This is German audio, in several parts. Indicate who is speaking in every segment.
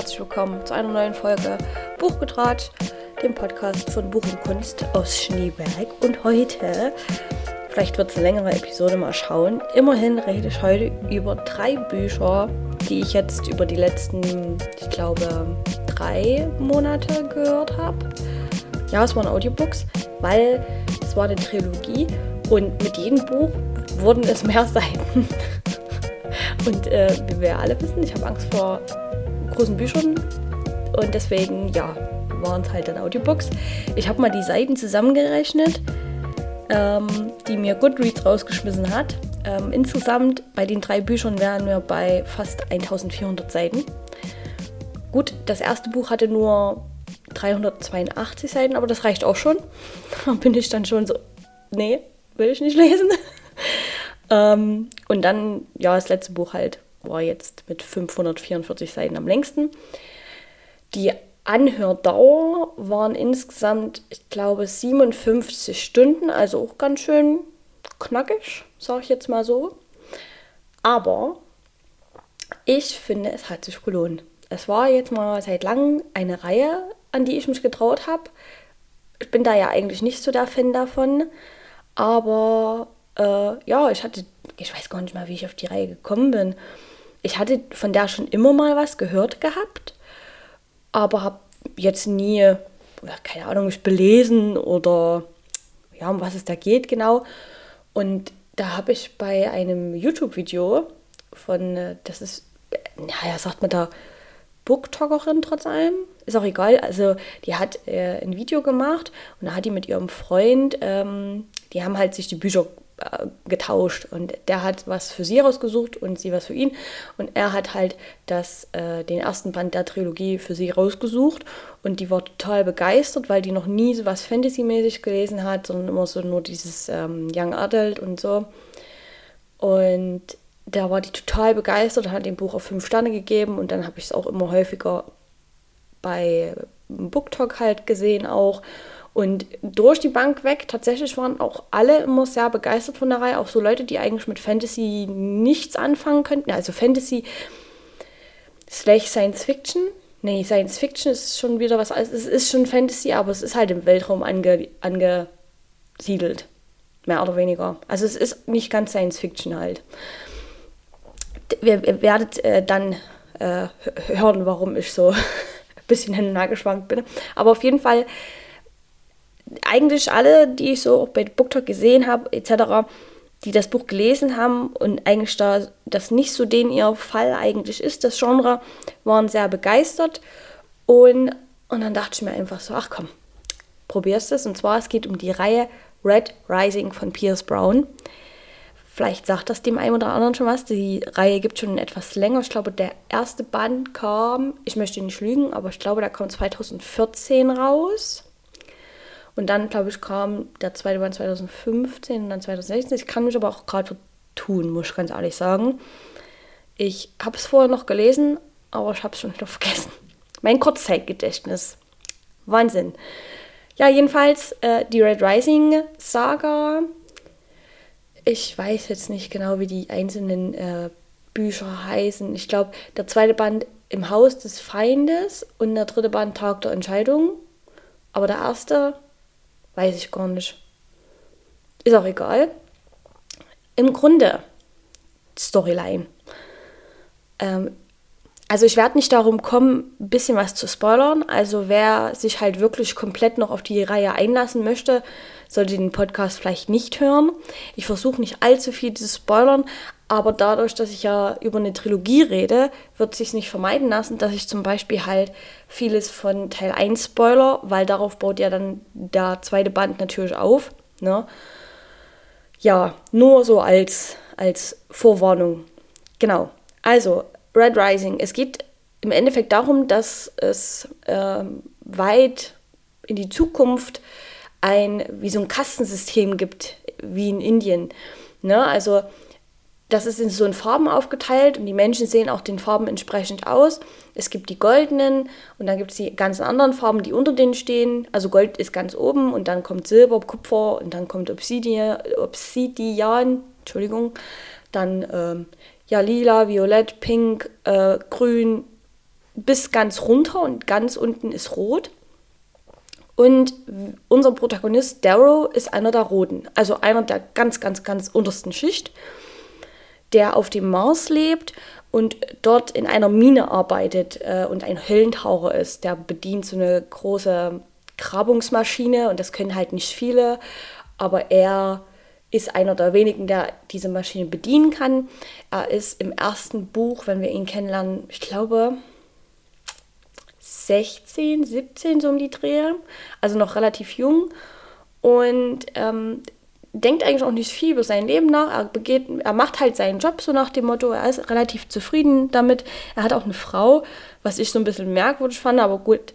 Speaker 1: herzlich willkommen zu einer neuen Folge Buchgetratscht, dem Podcast von Buch und Kunst aus Schneeberg. Und heute, vielleicht wird es eine längere Episode, mal schauen. Immerhin rede ich heute über drei Bücher, die ich jetzt über die letzten, ich glaube, drei Monate gehört habe. Ja, es waren Audiobooks, weil es war eine Trilogie und mit jedem Buch wurden es mehr Seiten. Und äh, wie wir alle wissen, ich habe Angst vor großen Büchern und deswegen, ja, waren es halt dann Audiobooks. Ich habe mal die Seiten zusammengerechnet, ähm, die mir Goodreads rausgeschmissen hat. Ähm, insgesamt bei den drei Büchern wären wir bei fast 1400 Seiten. Gut, das erste Buch hatte nur 382 Seiten, aber das reicht auch schon. Da bin ich dann schon so, nee, will ich nicht lesen. ähm, und dann, ja, das letzte Buch halt war jetzt mit 544 Seiten am längsten. Die Anhördauer waren insgesamt, ich glaube, 57 Stunden, also auch ganz schön knackig, sage ich jetzt mal so. Aber ich finde, es hat sich gelohnt. Es war jetzt mal seit langem eine Reihe, an die ich mich getraut habe. Ich bin da ja eigentlich nicht so der Fan davon, aber äh, ja, ich hatte, ich weiß gar nicht mal, wie ich auf die Reihe gekommen bin ich hatte von der schon immer mal was gehört gehabt, aber habe jetzt nie, keine Ahnung, mich belesen oder ja, um was es da geht genau. Und da habe ich bei einem YouTube-Video von, äh, das ist, naja, sagt man da, Booktalkerin trotz allem, ist auch egal. Also die hat äh, ein Video gemacht und da hat die mit ihrem Freund, ähm, die haben halt sich die Bücher getauscht. Und der hat was für sie rausgesucht und sie was für ihn. Und er hat halt das, äh, den ersten Band der Trilogie für sie rausgesucht. Und die war total begeistert, weil die noch nie so was Fantasy-mäßig gelesen hat, sondern immer so nur dieses ähm, Young Adult und so. Und da war die total begeistert und hat dem Buch auch fünf Sterne gegeben. Und dann habe ich es auch immer häufiger bei BookTok halt gesehen auch und durch die Bank weg, tatsächlich waren auch alle immer sehr begeistert von der Reihe, auch so Leute, die eigentlich mit Fantasy nichts anfangen könnten. Also Fantasy slash Science Fiction. Nee, Science Fiction ist schon wieder was, also es ist schon Fantasy, aber es ist halt im Weltraum ange, angesiedelt. Mehr oder weniger. Also es ist nicht ganz Science Fiction halt. Ihr werdet äh, dann äh, hören, warum ich so ein bisschen hin und her geschwankt bin. Aber auf jeden Fall eigentlich alle, die ich so bei BookTok gesehen habe, etc., die das Buch gelesen haben und eigentlich da das nicht so den ihr Fall eigentlich ist, das Genre, waren sehr begeistert. Und, und dann dachte ich mir einfach so, ach komm, probierst es. Und zwar, es geht um die Reihe Red Rising von Pierce Brown. Vielleicht sagt das dem einen oder anderen schon was. Die Reihe gibt schon etwas länger. Ich glaube, der erste Band kam, ich möchte nicht lügen, aber ich glaube, der kam 2014 raus. Und dann, glaube ich, kam der zweite Band 2015 und dann 2016. Ich kann mich aber auch gerade tun, muss ich ganz ehrlich sagen. Ich habe es vorher noch gelesen, aber ich habe es schon wieder vergessen. Mein Kurzzeitgedächtnis. Wahnsinn. Ja, jedenfalls äh, die Red Rising Saga. Ich weiß jetzt nicht genau, wie die einzelnen äh, Bücher heißen. Ich glaube, der zweite Band im Haus des Feindes und der dritte Band Tag der Entscheidung. Aber der erste Weiß ich gar nicht. Ist auch egal. Im Grunde, Storyline. Ähm, also ich werde nicht darum kommen, ein bisschen was zu spoilern. Also wer sich halt wirklich komplett noch auf die Reihe einlassen möchte, sollte den Podcast vielleicht nicht hören. Ich versuche nicht allzu viel zu spoilern, aber dadurch, dass ich ja über eine Trilogie rede, wird es sich nicht vermeiden lassen, dass ich zum Beispiel halt vieles von Teil 1 spoiler, weil darauf baut ja dann der zweite Band natürlich auf. Ne? Ja, nur so als, als Vorwarnung. Genau. Also, Red Rising. Es geht im Endeffekt darum, dass es äh, weit in die Zukunft ein, wie so ein Kastensystem gibt, wie in Indien. Ne? Also das ist in so in Farben aufgeteilt und die Menschen sehen auch den Farben entsprechend aus. Es gibt die goldenen und dann gibt es die ganzen anderen Farben, die unter denen stehen. Also Gold ist ganz oben und dann kommt Silber, Kupfer und dann kommt Obsidian, Obsidian Entschuldigung, dann ähm, ja, lila, violett, pink, äh, grün, bis ganz runter und ganz unten ist rot. Und unser Protagonist Darrow ist einer der Roten, also einer der ganz, ganz, ganz untersten Schicht, der auf dem Mars lebt und dort in einer Mine arbeitet äh, und ein Höllentaucher ist. Der bedient so eine große Grabungsmaschine und das können halt nicht viele, aber er ist einer der wenigen, der diese Maschine bedienen kann. Er ist im ersten Buch, wenn wir ihn kennenlernen, ich glaube 16, 17 so um die Dreh, also noch relativ jung und ähm, denkt eigentlich auch nicht viel über sein Leben nach. Er, begeht, er macht halt seinen Job so nach dem Motto, er ist relativ zufrieden damit. Er hat auch eine Frau, was ich so ein bisschen merkwürdig fand, aber gut,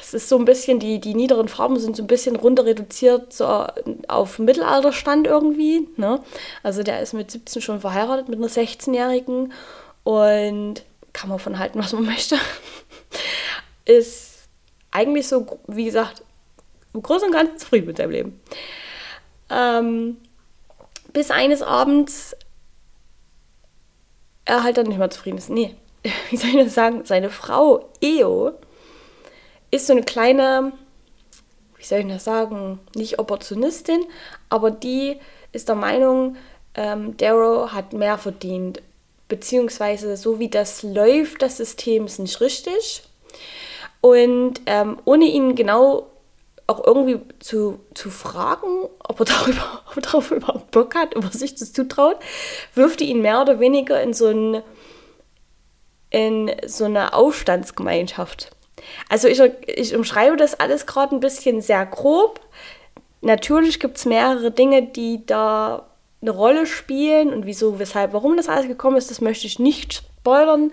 Speaker 1: es ist so ein bisschen, die, die niederen Farben sind so ein bisschen runter reduziert so auf Mittelalterstand irgendwie. Ne? Also der ist mit 17 schon verheiratet mit einer 16-Jährigen und kann man von halten, was man möchte. Ist eigentlich so, wie gesagt, im Großen und Ganzen zufrieden mit seinem Leben. Ähm, bis eines Abends er halt dann nicht mehr zufrieden ist. Nee, wie soll ich das sagen? Seine Frau Eo ist so eine kleine, wie soll ich das sagen, nicht Opportunistin, aber die ist der Meinung, ähm, Darrow hat mehr verdient. Beziehungsweise so wie das läuft, das System ist nicht richtig. Und ähm, ohne ihn genau auch irgendwie zu, zu fragen, ob er, darüber, ob er darauf überhaupt Bock hat, ob er sich das zutraut, wirft ihn mehr oder weniger in so, ein, in so eine Aufstandsgemeinschaft. Also ich, ich umschreibe das alles gerade ein bisschen sehr grob. Natürlich gibt es mehrere Dinge, die da eine Rolle spielen und wieso, weshalb, warum das alles gekommen ist, das möchte ich nicht spoilern,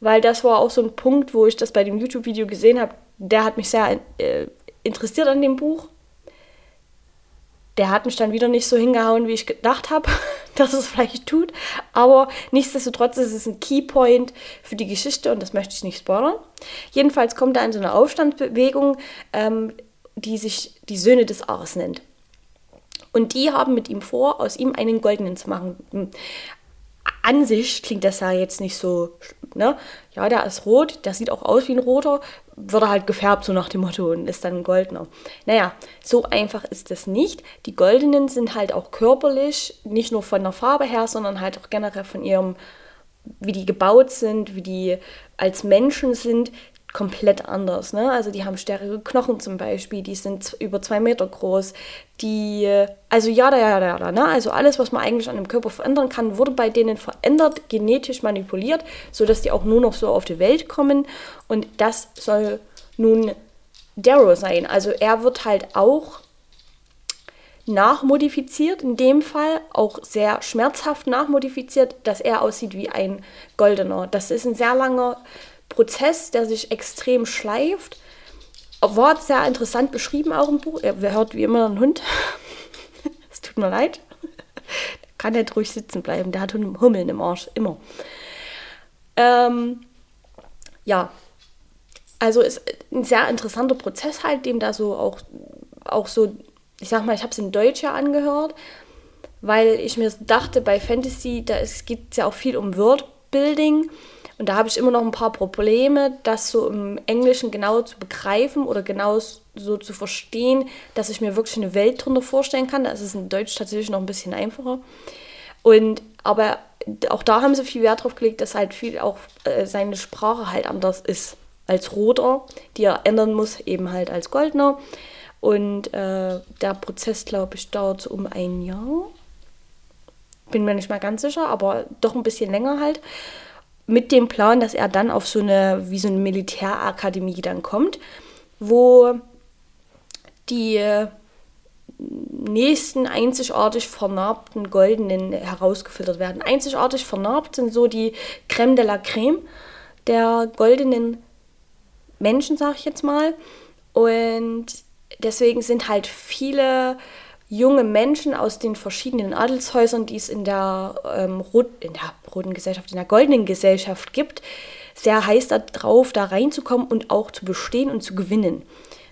Speaker 1: weil das war auch so ein Punkt, wo ich das bei dem YouTube-Video gesehen habe, der hat mich sehr äh, interessiert an dem Buch. Der hat mich dann wieder nicht so hingehauen, wie ich gedacht habe, dass es vielleicht tut. Aber nichtsdestotrotz ist es ein Keypoint für die Geschichte und das möchte ich nicht spoilern. Jedenfalls kommt er in so eine Aufstandsbewegung, ähm, die sich die Söhne des Ars nennt. Und die haben mit ihm vor, aus ihm einen goldenen zu machen an sich klingt das ja jetzt nicht so, ne? Ja, der ist rot, der sieht auch aus wie ein roter, wird er halt gefärbt, so nach dem Motto, und ist dann ein goldener. Naja, so einfach ist das nicht. Die goldenen sind halt auch körperlich, nicht nur von der Farbe her, sondern halt auch generell von ihrem, wie die gebaut sind, wie die als Menschen sind, komplett anders. Ne? Also die haben stärkere Knochen zum Beispiel, die sind über zwei Meter groß. Die, also ja, ja, ja, ja, ne? Also alles, was man eigentlich an dem Körper verändern kann, wurde bei denen verändert, genetisch manipuliert, sodass die auch nur noch so auf die Welt kommen. Und das soll nun Darrow sein. Also er wird halt auch nachmodifiziert, in dem Fall auch sehr schmerzhaft nachmodifiziert, dass er aussieht wie ein Goldener. Das ist ein sehr langer Prozess, der sich extrem schleift. War sehr interessant beschrieben auch im Buch. Er hört wie immer einen Hund. es tut mir leid. Kann nicht ruhig sitzen bleiben. Der hat Hummeln im Arsch, immer. Ähm, ja, also ist ein sehr interessanter Prozess halt, dem da so auch, auch so, ich sag mal, ich habe es in Deutsch ja angehört, weil ich mir dachte, bei Fantasy, da geht es ja auch viel um Wordbuilding und da habe ich immer noch ein paar Probleme, das so im Englischen genau zu begreifen oder genau so zu verstehen, dass ich mir wirklich eine Welt drunter vorstellen kann. Das ist in Deutsch tatsächlich noch ein bisschen einfacher. Und aber auch da haben sie viel Wert drauf gelegt, dass halt viel auch äh, seine Sprache halt anders ist als Roter, die er ändern muss, eben halt als Goldner. Und äh, der Prozess, glaube ich, dauert so um ein Jahr. Bin mir nicht mal ganz sicher, aber doch ein bisschen länger halt mit dem Plan, dass er dann auf so eine, wie so eine Militärakademie dann kommt, wo die nächsten einzigartig vernarbten Goldenen herausgefiltert werden. Einzigartig vernarbt sind so die Crème de la Crème der goldenen Menschen, sag ich jetzt mal. Und deswegen sind halt viele junge Menschen aus den verschiedenen Adelshäusern, die es in der, ähm, in der roten Gesellschaft, in der goldenen Gesellschaft gibt, sehr heiß darauf, da reinzukommen und auch zu bestehen und zu gewinnen.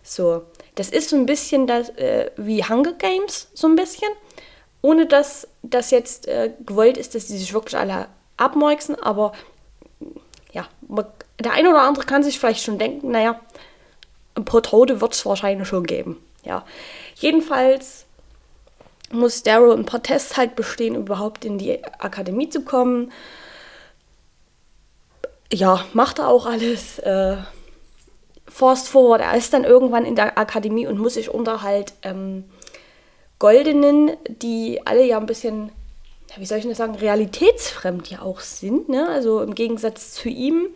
Speaker 1: So, das ist so ein bisschen das, äh, wie Hunger Games, so ein bisschen. Ohne dass das jetzt äh, gewollt ist, dass die sich wirklich alle abmorksen, aber ja, der eine oder andere kann sich vielleicht schon denken, naja, ein paar Tote wird es wahrscheinlich schon geben. Ja, jedenfalls muss Darrow ein paar Tests halt bestehen, überhaupt in die Akademie zu kommen. Ja, macht er auch alles. Äh, fast forward, er ist dann irgendwann in der Akademie und muss sich unter halt ähm, Goldenen, die alle ja ein bisschen, wie soll ich das sagen, realitätsfremd ja auch sind. Ne? Also im Gegensatz zu ihm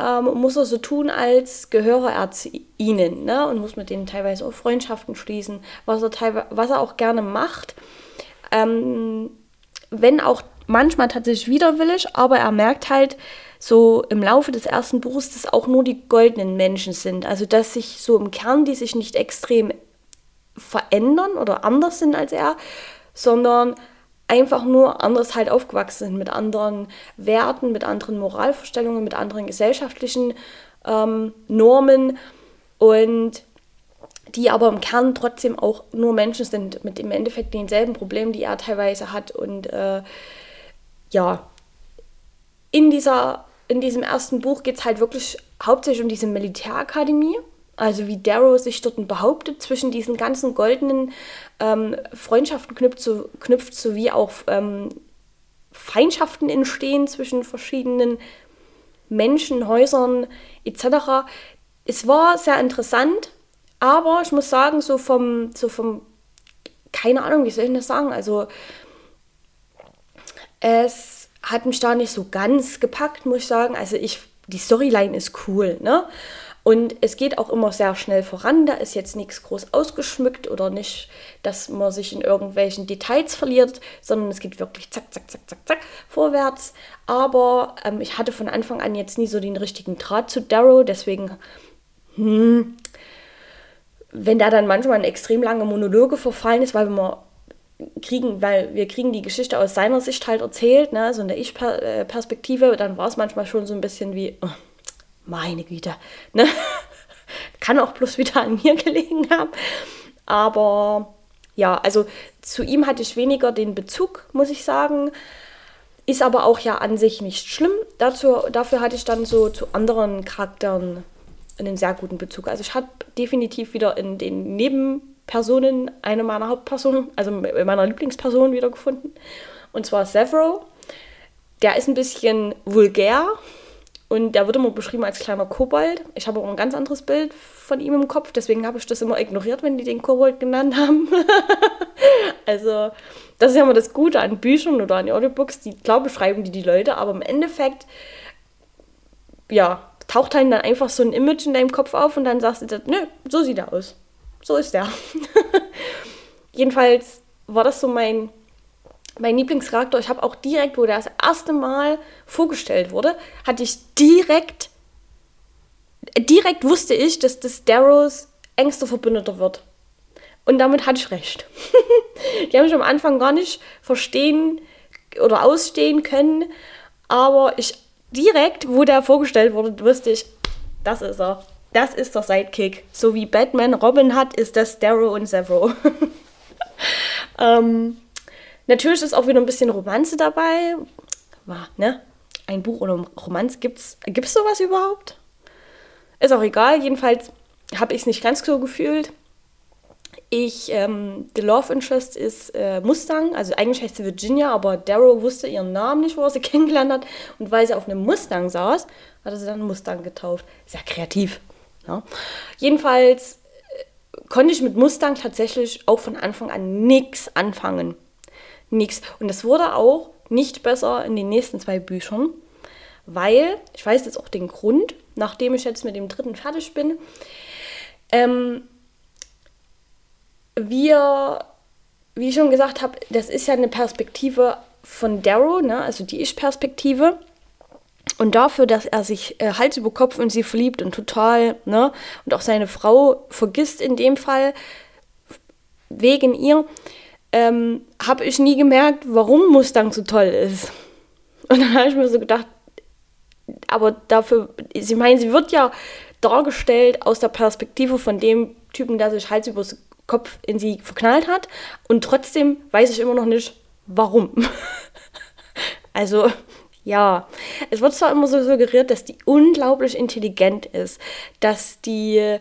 Speaker 1: ähm, muss er so tun, als gehöre er zu ihnen ne? und muss mit denen teilweise auch Freundschaften schließen, was er, teilweise, was er auch gerne macht. Ähm, wenn auch manchmal tatsächlich widerwillig, aber er merkt halt so im Laufe des ersten Buches, dass auch nur die goldenen Menschen sind. Also dass sich so im Kern die sich nicht extrem verändern oder anders sind als er, sondern einfach nur anders halt aufgewachsen sind, mit anderen Werten, mit anderen Moralvorstellungen, mit anderen gesellschaftlichen ähm, Normen und die aber im Kern trotzdem auch nur Menschen sind, mit im Endeffekt denselben Problemen, die er teilweise hat. Und äh, ja, in, dieser, in diesem ersten Buch geht es halt wirklich hauptsächlich um diese Militärakademie also wie Darrow sich dort behauptet, zwischen diesen ganzen goldenen ähm, Freundschaften knüpft, so, knüpft sowie auch ähm, Feindschaften entstehen zwischen verschiedenen Menschen, Häusern etc. Es war sehr interessant, aber ich muss sagen, so vom, so vom, keine Ahnung, wie soll ich das sagen, also es hat mich da nicht so ganz gepackt, muss ich sagen. Also ich, die Storyline ist cool, ne? Und es geht auch immer sehr schnell voran. Da ist jetzt nichts groß ausgeschmückt oder nicht, dass man sich in irgendwelchen Details verliert, sondern es geht wirklich zack, zack, zack, zack, zack vorwärts. Aber ähm, ich hatte von Anfang an jetzt nie so den richtigen Draht zu Darrow, deswegen, hm, wenn da dann manchmal in extrem lange Monologe verfallen ist, weil wir kriegen, weil wir kriegen die Geschichte aus seiner Sicht halt erzählt, ne, so in der Ich-Perspektive, dann war es manchmal schon so ein bisschen wie, oh, meine Güte, ne? kann auch bloß wieder an mir gelegen haben. Aber ja, also zu ihm hatte ich weniger den Bezug, muss ich sagen. Ist aber auch ja an sich nicht schlimm. Dazu, dafür hatte ich dann so zu anderen Charakteren einen sehr guten Bezug. Also ich habe definitiv wieder in den Nebenpersonen eine meiner Hauptpersonen, also meiner Lieblingsperson wiedergefunden. Und zwar Severo. Der ist ein bisschen vulgär, und der wird immer beschrieben als kleiner Kobold. Ich habe auch ein ganz anderes Bild von ihm im Kopf, deswegen habe ich das immer ignoriert, wenn die den Kobold genannt haben. also, das ist ja immer das Gute an Büchern oder an Audiobooks, die klar beschreiben die die Leute, aber im Endeffekt, ja, taucht halt dann einfach so ein Image in deinem Kopf auf und dann sagst du, nö, so sieht er aus. So ist er. Jedenfalls war das so mein mein Lieblingscharakter, ich habe auch direkt, wo der das erste Mal vorgestellt wurde, hatte ich direkt, direkt wusste ich, dass das Darrows engster Verbündeter wird. Und damit hatte ich recht. Die haben mich am Anfang gar nicht verstehen oder ausstehen können, aber ich direkt, wo der vorgestellt wurde, wusste ich, das ist er. Das ist der Sidekick. So wie Batman Robin hat, ist das Darrow und Severo. ähm, Natürlich ist auch wieder ein bisschen Romanze dabei. War, ne? Ein Buch oder Romanz gibt's. Gibt's sowas überhaupt? Ist auch egal. Jedenfalls habe ich es nicht ganz so gefühlt. Ich, ähm, The Love Interest ist äh, Mustang, also eigentlich heißt sie Virginia, aber Daryl wusste ihren Namen nicht, wo er sie kennengelernt hat. Und weil sie auf einem Mustang saß, hat er sie dann Mustang getauft. Sehr kreativ. Ja. Jedenfalls äh, konnte ich mit Mustang tatsächlich auch von Anfang an nichts anfangen nichts. Und das wurde auch nicht besser in den nächsten zwei Büchern, weil, ich weiß jetzt auch den Grund, nachdem ich jetzt mit dem dritten fertig bin, ähm, wir, wie ich schon gesagt habe, das ist ja eine Perspektive von Darrow, ne? also die Ich-Perspektive. Und dafür, dass er sich äh, Hals über Kopf in sie verliebt und total, ne, und auch seine Frau vergisst in dem Fall wegen ihr, ähm, habe ich nie gemerkt, warum Mustang so toll ist. Und dann habe ich mir so gedacht, aber dafür, sie meinen, sie wird ja dargestellt aus der Perspektive von dem Typen, der sich Hals übers Kopf in sie verknallt hat. Und trotzdem weiß ich immer noch nicht, warum. also, Ja, es wird zwar immer so suggeriert, dass die unglaublich intelligent ist, dass die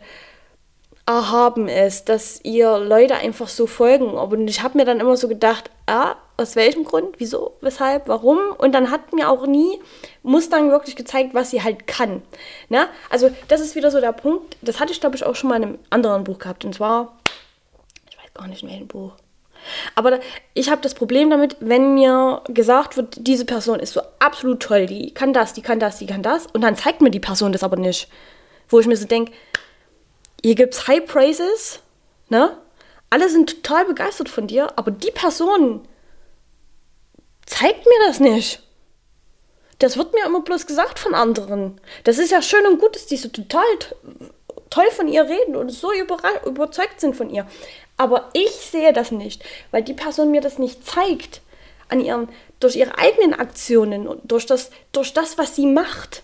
Speaker 1: erhaben ist, dass ihr Leute einfach so folgen. Und ich habe mir dann immer so gedacht, ah, aus welchem Grund, wieso, weshalb, warum? Und dann hat mir auch nie Mustang wirklich gezeigt, was sie halt kann. Ne? Also das ist wieder so der Punkt, das hatte ich glaube ich auch schon mal in einem anderen Buch gehabt. Und zwar, ich weiß gar nicht in welchem Buch. Aber ich habe das Problem damit, wenn mir gesagt wird, diese Person ist so absolut toll, die kann das, die kann das, die kann das. Und dann zeigt mir die Person das aber nicht. Wo ich mir so denke, hier gibt es High Praises, ne? Alle sind total begeistert von dir, aber die Person zeigt mir das nicht. Das wird mir immer bloß gesagt von anderen. Das ist ja schön und gut, dass die so total toll von ihr reden und so überzeugt sind von ihr. Aber ich sehe das nicht, weil die Person mir das nicht zeigt. An ihren, durch ihre eigenen Aktionen und durch das, durch das, was sie macht.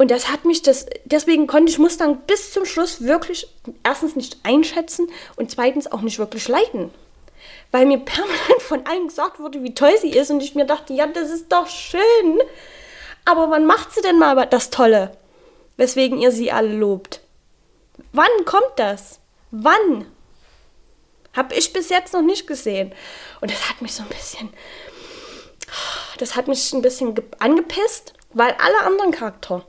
Speaker 1: Und das hat mich, das, deswegen konnte ich Mustang bis zum Schluss wirklich erstens nicht einschätzen und zweitens auch nicht wirklich leiden. Weil mir permanent von allen gesagt wurde, wie toll sie ist und ich mir dachte, ja, das ist doch schön. Aber wann macht sie denn mal das Tolle, weswegen ihr sie alle lobt? Wann kommt das? Wann? Hab ich bis jetzt noch nicht gesehen. Und das hat mich so ein bisschen, das hat mich ein bisschen angepisst, weil alle anderen Charaktere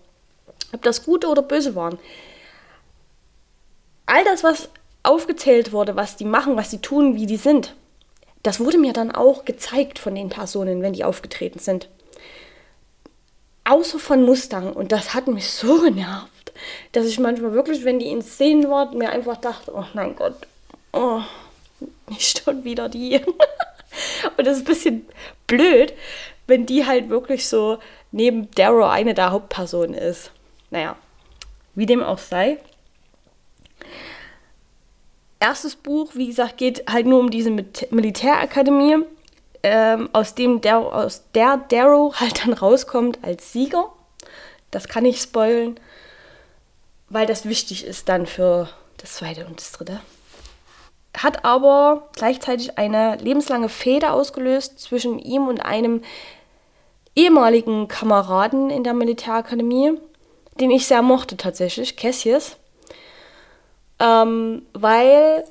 Speaker 1: ob das gute oder böse waren. All das, was aufgezählt wurde, was die machen, was die tun, wie die sind, das wurde mir dann auch gezeigt von den Personen, wenn die aufgetreten sind. Außer von Mustang. Und das hat mich so genervt, dass ich manchmal wirklich, wenn die in Szenen waren, mir einfach dachte, oh mein Gott, oh, nicht schon wieder die. Und das ist ein bisschen blöd, wenn die halt wirklich so neben Darrow eine der Hauptpersonen ist. Naja, wie dem auch sei. Erstes Buch, wie gesagt, geht halt nur um diese Militärakademie, ähm, aus dem der, aus der Darrow halt dann rauskommt als Sieger. Das kann ich spoilen, weil das wichtig ist dann für das zweite und das dritte. Hat aber gleichzeitig eine lebenslange Fehde ausgelöst zwischen ihm und einem ehemaligen Kameraden in der Militärakademie, den ich sehr mochte tatsächlich, Cassius, ähm, weil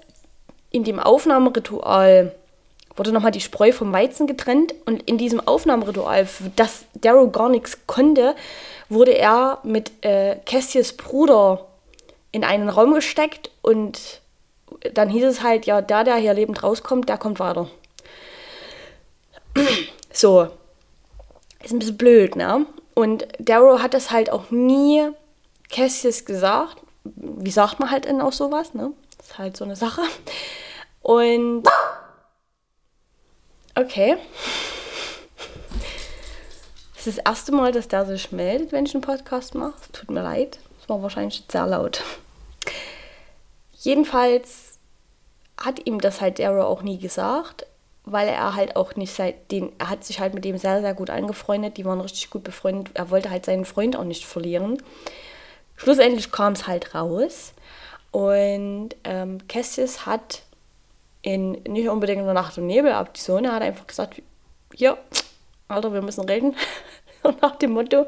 Speaker 1: in dem Aufnahmeritual wurde nochmal die Spreu vom Weizen getrennt und in diesem Aufnahmeritual, das Darrow gar nichts konnte, wurde er mit äh, Cassius Bruder in einen Raum gesteckt und dann hieß es halt, ja, der, der hier lebend rauskommt, der kommt weiter. so. Ist ein bisschen blöd, ne? Und Darrow hat das halt auch nie Cassius gesagt. Wie sagt man halt denn auch sowas, ne? Das ist halt so eine Sache. Und okay. Das ist das erste Mal, dass der sich meldet, wenn ich einen Podcast mache. Tut mir leid. Das war wahrscheinlich sehr laut. Jedenfalls hat ihm das halt Darrow auch nie gesagt weil er halt auch nicht seit den, er hat sich halt mit dem sehr, sehr gut angefreundet, die waren richtig gut befreundet, er wollte halt seinen Freund auch nicht verlieren. Schlussendlich kam es halt raus. Und ähm, Cassius hat in nicht unbedingt einer Nacht- und Nebel-Aktion, er hat einfach gesagt, hier, Alter, wir müssen reden, nach dem Motto,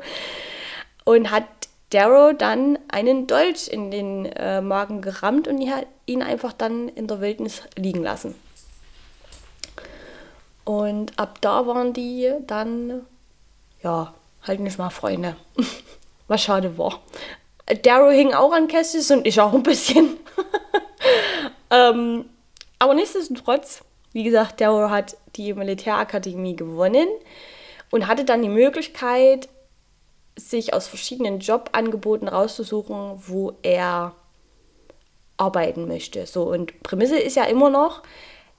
Speaker 1: und hat Darrow dann einen Dolch in den äh, Magen gerammt und ihn einfach dann in der Wildnis liegen lassen. Und ab da waren die dann, ja, halt nicht mal Freunde. Was schade war. Darrow hing auch an Cassius und ich auch ein bisschen. ähm, aber nichtsdestotrotz, wie gesagt, Darrow hat die Militärakademie gewonnen und hatte dann die Möglichkeit, sich aus verschiedenen Jobangeboten rauszusuchen, wo er arbeiten möchte. So, und Prämisse ist ja immer noch,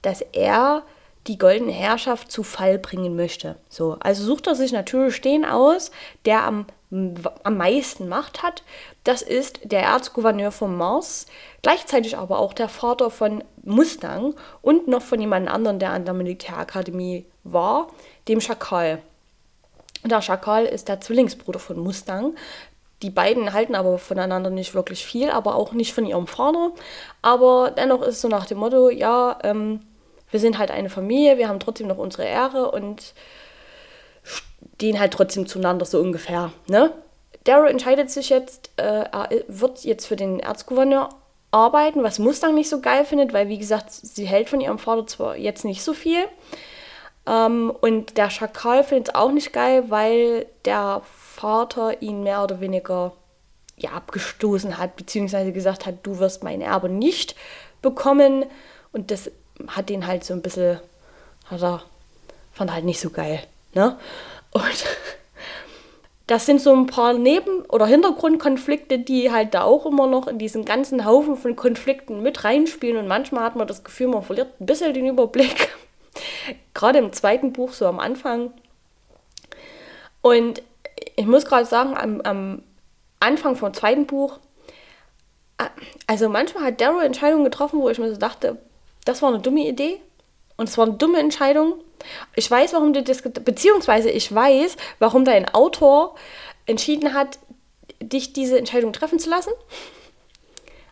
Speaker 1: dass er die goldene Herrschaft zu Fall bringen möchte. So, also sucht er sich natürlich den aus, der am, am meisten Macht hat. Das ist der Erzgouverneur von Mars, gleichzeitig aber auch der Vater von Mustang und noch von jemand anderem, der an der Militärakademie war, dem Schakal. Der Schakal ist der Zwillingsbruder von Mustang. Die beiden halten aber voneinander nicht wirklich viel, aber auch nicht von ihrem Vater. Aber dennoch ist so nach dem Motto, ja, ähm, wir sind halt eine Familie, wir haben trotzdem noch unsere Ehre und gehen halt trotzdem zueinander so ungefähr. Ne? Darrow entscheidet sich jetzt, äh, er wird jetzt für den Erzgouverneur arbeiten, was Mustang nicht so geil findet, weil wie gesagt, sie hält von ihrem Vater zwar jetzt nicht so viel. Ähm, und der Schakal findet es auch nicht geil, weil der Vater ihn mehr oder weniger ja, abgestoßen hat, beziehungsweise gesagt hat, du wirst mein Erbe nicht bekommen. Und das hat den halt so ein bisschen, hat er, fand er halt nicht so geil. Ne? Und das sind so ein paar Neben- oder Hintergrundkonflikte, die halt da auch immer noch in diesen ganzen Haufen von Konflikten mit reinspielen. Und manchmal hat man das Gefühl, man verliert ein bisschen den Überblick. gerade im zweiten Buch, so am Anfang. Und ich muss gerade sagen, am, am Anfang vom zweiten Buch, äh, also manchmal hat Daryl Entscheidungen getroffen, wo ich mir so dachte, das war eine dumme Idee und es war eine dumme Entscheidung. Ich weiß, warum du das, beziehungsweise ich weiß, warum dein Autor entschieden hat, dich diese Entscheidung treffen zu lassen.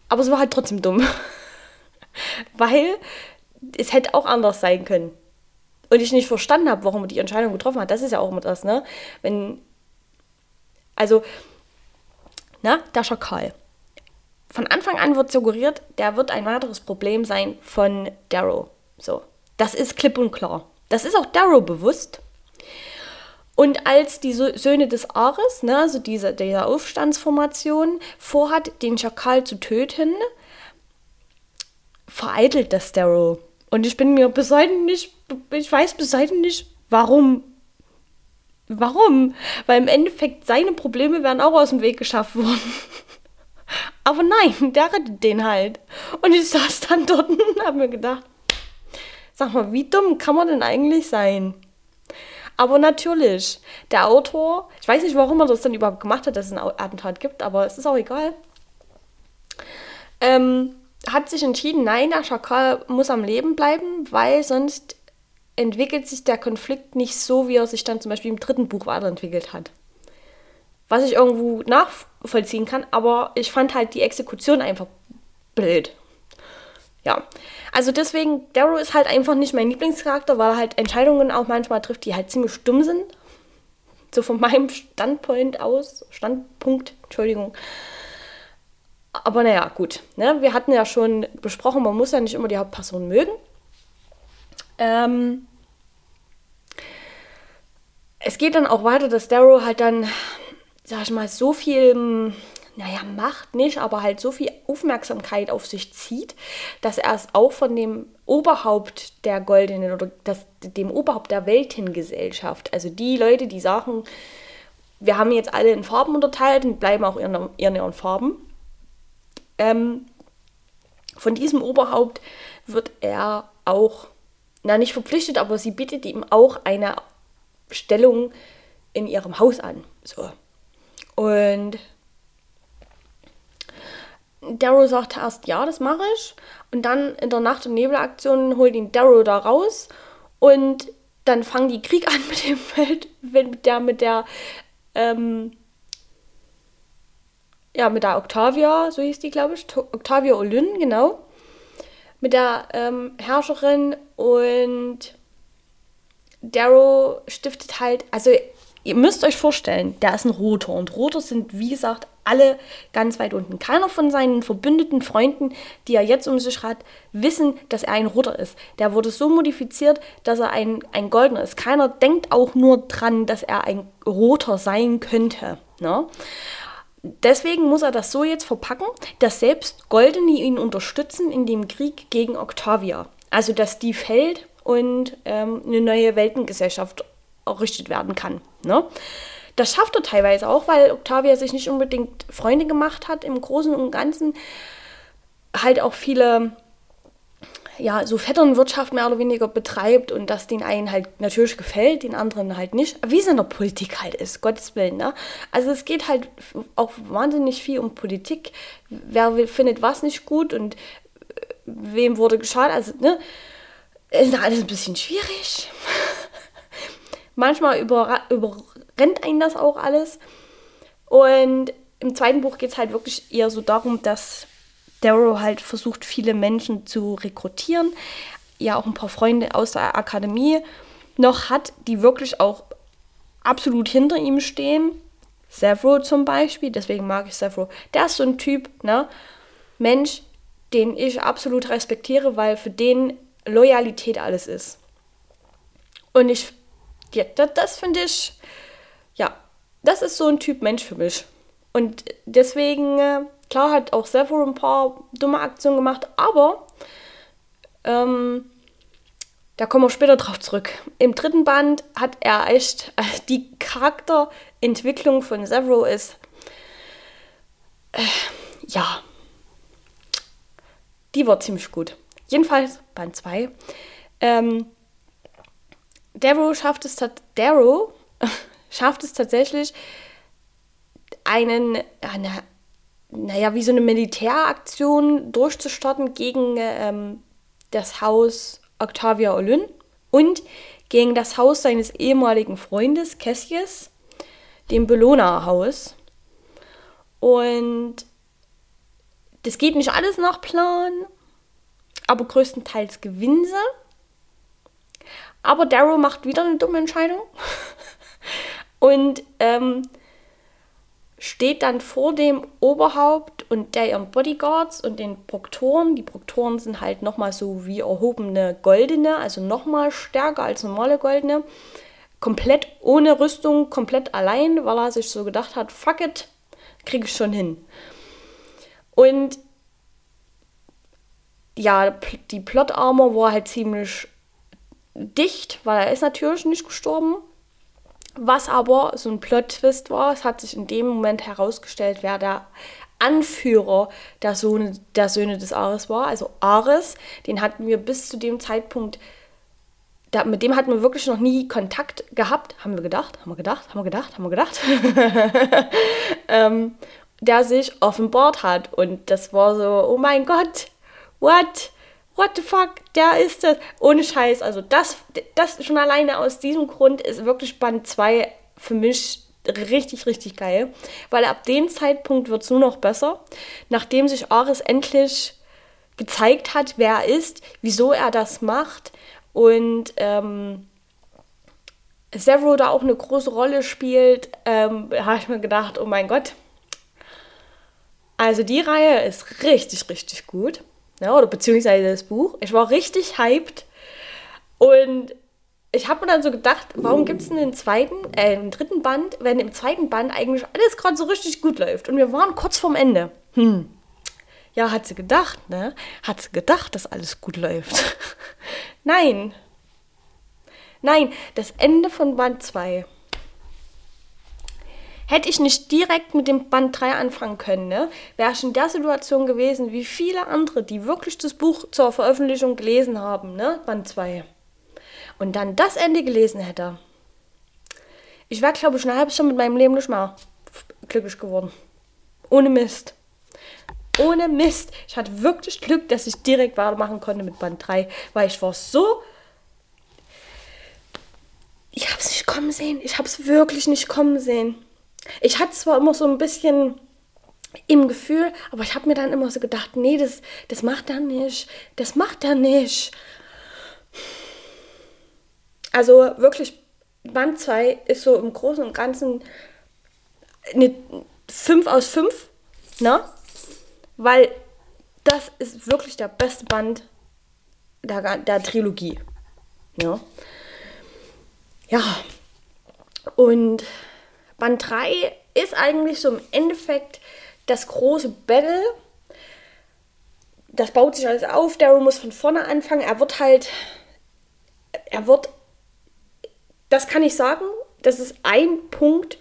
Speaker 1: Aber es war halt trotzdem dumm. Weil es hätte auch anders sein können. Und ich nicht verstanden habe, warum er die Entscheidung getroffen hat. Das ist ja auch immer das, ne? Wenn. Also, na, der Schakal. Von Anfang an wird suggeriert, der wird ein weiteres Problem sein von Darrow. So. Das ist klipp und klar. Das ist auch Darrow bewusst. Und als die Söhne des Ares, ne, also diese, dieser Aufstandsformation, vorhat, den Schakal zu töten, vereitelt das Darrow. Und ich bin mir bis heute nicht, ich weiß bis heute nicht, warum. Warum? Weil im Endeffekt seine Probleme werden auch aus dem Weg geschafft worden. Aber nein, der rettet den halt. Und ich saß dann dort und habe mir gedacht, sag mal, wie dumm kann man denn eigentlich sein? Aber natürlich, der Autor, ich weiß nicht, warum er das dann überhaupt gemacht hat, dass es ein Attentat gibt, aber es ist auch egal. Ähm, hat sich entschieden, nein, der Schakal muss am Leben bleiben, weil sonst entwickelt sich der Konflikt nicht so, wie er sich dann zum Beispiel im dritten Buch weiterentwickelt hat. Was ich irgendwo nachvollziehen kann, aber ich fand halt die Exekution einfach blöd. Ja, also deswegen, Darrow ist halt einfach nicht mein Lieblingscharakter, weil er halt Entscheidungen auch manchmal trifft, die halt ziemlich dumm sind. So von meinem Standpoint aus, Standpunkt, Entschuldigung. Aber naja, gut. Ne? Wir hatten ja schon besprochen, man muss ja nicht immer die Hauptperson mögen. Ähm, es geht dann auch weiter, dass Darrow halt dann, sag ich mal, so viel, naja, Macht nicht, aber halt so viel Aufmerksamkeit auf sich zieht, dass er es auch von dem Oberhaupt der Goldenen oder das, dem Oberhaupt der Weltengesellschaft, also die Leute, die sagen, wir haben jetzt alle in Farben unterteilt und bleiben auch in ihren Farben, ähm, von diesem Oberhaupt wird er auch, na nicht verpflichtet, aber sie bietet ihm auch eine Stellung in ihrem Haus an. So. Und Darrow sagt erst, ja, das mache ich. Und dann in der Nacht- und Nebelaktion holt ihn Darrow da raus. Und dann fangen die Krieg an mit dem Welt, mit der, mit der ähm, ja, mit der Octavia, so hieß die, glaube ich, Octavia Olyn, genau, mit der ähm, Herrscherin und Darrow stiftet halt, also ihr müsst euch vorstellen, der ist ein Roter und Roter sind, wie gesagt, alle ganz weit unten. Keiner von seinen verbündeten Freunden, die er jetzt um sich hat, wissen, dass er ein Roter ist. Der wurde so modifiziert, dass er ein, ein Goldener ist. Keiner denkt auch nur dran, dass er ein Roter sein könnte. Ne? Deswegen muss er das so jetzt verpacken, dass selbst Goldene ihn unterstützen in dem Krieg gegen Octavia. Also, dass die fällt und ähm, eine neue Weltengesellschaft errichtet werden kann. Ne? Das schafft er teilweise auch, weil Octavia sich nicht unbedingt Freunde gemacht hat im Großen und Ganzen. Halt auch viele ja, so Vetternwirtschaft mehr oder weniger betreibt und das den einen halt natürlich gefällt, den anderen halt nicht. Wie es in der Politik halt ist, Gottes Willen. Ne? Also es geht halt auch wahnsinnig viel um Politik. Wer findet was nicht gut und äh, wem wurde geschadet. Also, ne, ist alles ein bisschen schwierig. Manchmal über, überrennt einen das auch alles. Und im zweiten Buch geht es halt wirklich eher so darum, dass Darrow halt versucht, viele Menschen zu rekrutieren. Ja, auch ein paar Freunde aus der Akademie noch hat, die wirklich auch absolut hinter ihm stehen. Severo zum Beispiel, deswegen mag ich Severo. Der ist so ein Typ, ne? Mensch, den ich absolut respektiere, weil für den Loyalität alles ist. Und ich, ja, das, das finde ich, ja, das ist so ein Typ Mensch für mich. Und deswegen, äh, klar, hat auch Severo ein paar dumme Aktionen gemacht, aber ähm, da kommen wir später drauf zurück. Im dritten Band hat er echt, äh, die Charakterentwicklung von Severo ist, äh, ja, die war ziemlich gut. Jedenfalls Band 2. Ähm, Darrow schafft es, Darrow schafft es tatsächlich, einen, eine, naja, wie so eine Militäraktion durchzustarten gegen ähm, das Haus Octavia Olyn und gegen das Haus seines ehemaligen Freundes Cassius, dem Bellona-Haus. Und das geht nicht alles nach Plan, aber größtenteils gewinnen sie. Aber Darrow macht wieder eine dumme Entscheidung und ähm, steht dann vor dem Oberhaupt und der ihren Bodyguards und den Proktoren. Die Proktoren sind halt nochmal so wie erhobene Goldene, also nochmal stärker als normale Goldene. Komplett ohne Rüstung, komplett allein, weil er sich so gedacht hat, fuck it, krieg ich schon hin. Und ja, die Plot Armor war halt ziemlich dicht, weil er ist natürlich nicht gestorben. Was aber so ein Plot-Twist war, es hat sich in dem Moment herausgestellt, wer der Anführer der Söhne, der Söhne des Ares war. Also Ares, den hatten wir bis zu dem Zeitpunkt, da, mit dem hatten wir wirklich noch nie Kontakt gehabt. Haben wir gedacht, haben wir gedacht, haben wir gedacht, haben wir gedacht. ähm, der sich offenbart hat. Und das war so, oh mein Gott, what? What the fuck, der ist das. Ohne Scheiß. Also das, das schon alleine aus diesem Grund ist wirklich Band 2 für mich richtig, richtig geil. Weil ab dem Zeitpunkt wird es nur noch besser. Nachdem sich Ares endlich gezeigt hat, wer er ist, wieso er das macht und ähm, Severo da auch eine große Rolle spielt, ähm, habe ich mir gedacht, oh mein Gott. Also die Reihe ist richtig, richtig gut ne, oder beziehungsweise das Buch. Ich war richtig hyped und ich habe mir dann so gedacht, warum gibt es denn einen zweiten, äh, einen dritten Band, wenn im zweiten Band eigentlich alles gerade so richtig gut läuft und wir waren kurz vorm Ende. Hm. Ja, hat sie gedacht, ne? Hat sie gedacht, dass alles gut läuft. Nein. Nein, das Ende von Band 2 Hätte ich nicht direkt mit dem Band 3 anfangen können, ne, wäre ich in der Situation gewesen, wie viele andere, die wirklich das Buch zur Veröffentlichung gelesen haben, ne, Band 2. Und dann das Ende gelesen hätte. Ich wäre, glaube ich, eine halbe Stunde mit meinem Leben nicht mehr glücklich geworden. Ohne Mist. Ohne Mist. Ich hatte wirklich Glück, dass ich direkt weitermachen konnte mit Band 3, weil ich war so ich habe es nicht kommen sehen. Ich habe es wirklich nicht kommen sehen. Ich hatte zwar immer so ein bisschen im Gefühl, aber ich habe mir dann immer so gedacht, nee, das, das macht er nicht, das macht er nicht. Also wirklich, Band 2 ist so im Großen und Ganzen eine 5 aus 5, ne? Weil das ist wirklich der beste Band der, der Trilogie. Ja. Ja. Und Band 3 ist eigentlich so im Endeffekt das große Battle. Das baut sich alles auf. Daryl muss von vorne anfangen. Er wird halt. Er wird. Das kann ich sagen. Das ist ein Punkt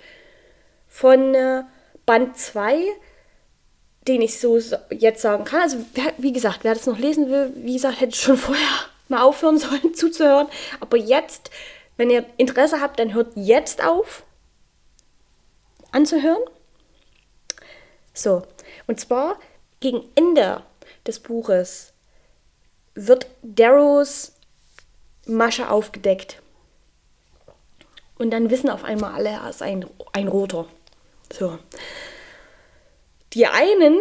Speaker 1: von äh, Band 2, den ich so jetzt sagen kann. Also, wie gesagt, wer das noch lesen will, wie gesagt, hätte schon vorher mal aufhören sollen zuzuhören. Aber jetzt, wenn ihr Interesse habt, dann hört jetzt auf anzuhören. So, und zwar gegen Ende des Buches wird Darrows Masche aufgedeckt. Und dann wissen auf einmal alle, er ist ein, ein Roter. So. Die einen,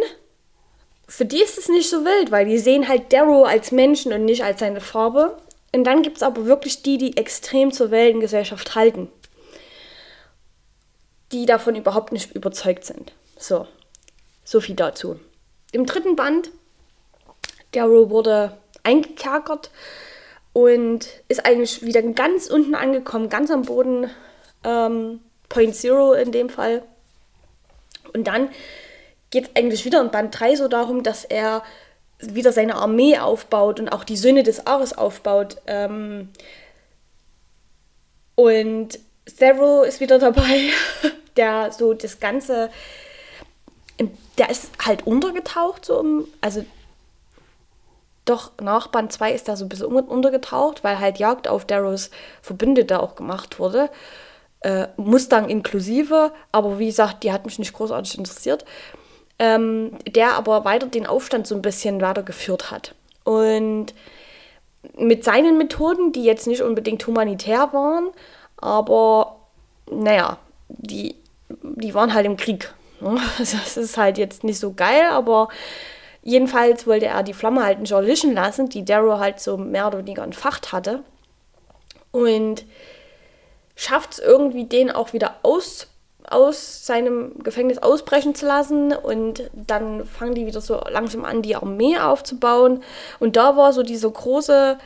Speaker 1: für die ist es nicht so wild, weil die sehen halt Darrow als Menschen und nicht als seine Farbe. Und dann gibt es aber wirklich die, die extrem zur Weltengesellschaft halten. Die davon überhaupt nicht überzeugt sind. So, so viel dazu. Im dritten Band, Darrow wurde eingekerkert und ist eigentlich wieder ganz unten angekommen, ganz am Boden, ähm, Point Zero in dem Fall. Und dann geht es eigentlich wieder in Band 3 so darum, dass er wieder seine Armee aufbaut und auch die Söhne des Ares aufbaut. Ähm, und Zero ist wieder dabei, der so das Ganze, der ist halt untergetaucht, so also doch nach Band 2 ist er so ein bisschen untergetaucht, weil halt Jagd auf Darrows Verbündete auch gemacht wurde. Äh, Mustang inklusive, aber wie gesagt, die hat mich nicht großartig interessiert ähm, der aber weiter den Aufstand so ein bisschen weitergeführt hat. Und mit seinen Methoden, die jetzt nicht unbedingt humanitär waren, aber naja, die, die waren halt im Krieg. Ne? Also das ist halt jetzt nicht so geil, aber jedenfalls wollte er die Flamme halt nicht erlischen lassen, die Darrow halt so mehr oder weniger entfacht hatte. Und schafft es irgendwie, den auch wieder aus, aus seinem Gefängnis ausbrechen zu lassen und dann fangen die wieder so langsam an, die Armee aufzubauen. Und da war so dieser große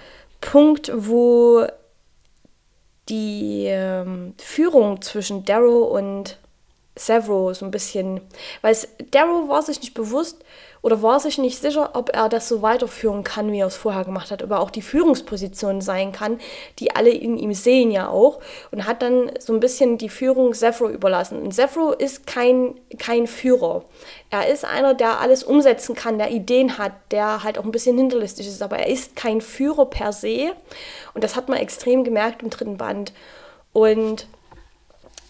Speaker 1: Punkt, wo die ähm, Führung zwischen Darrow und Severo so ein bisschen, weil Darrow war sich nicht bewusst oder war sich nicht sicher, ob er das so weiterführen kann, wie er es vorher gemacht hat, ob er auch die Führungsposition sein kann, die alle in ihm sehen ja auch und hat dann so ein bisschen die Führung Severo überlassen. Und Severo ist kein, kein Führer. Er ist einer, der alles umsetzen kann, der Ideen hat, der halt auch ein bisschen hinterlistig ist, aber er ist kein Führer per se und das hat man extrem gemerkt im dritten Band und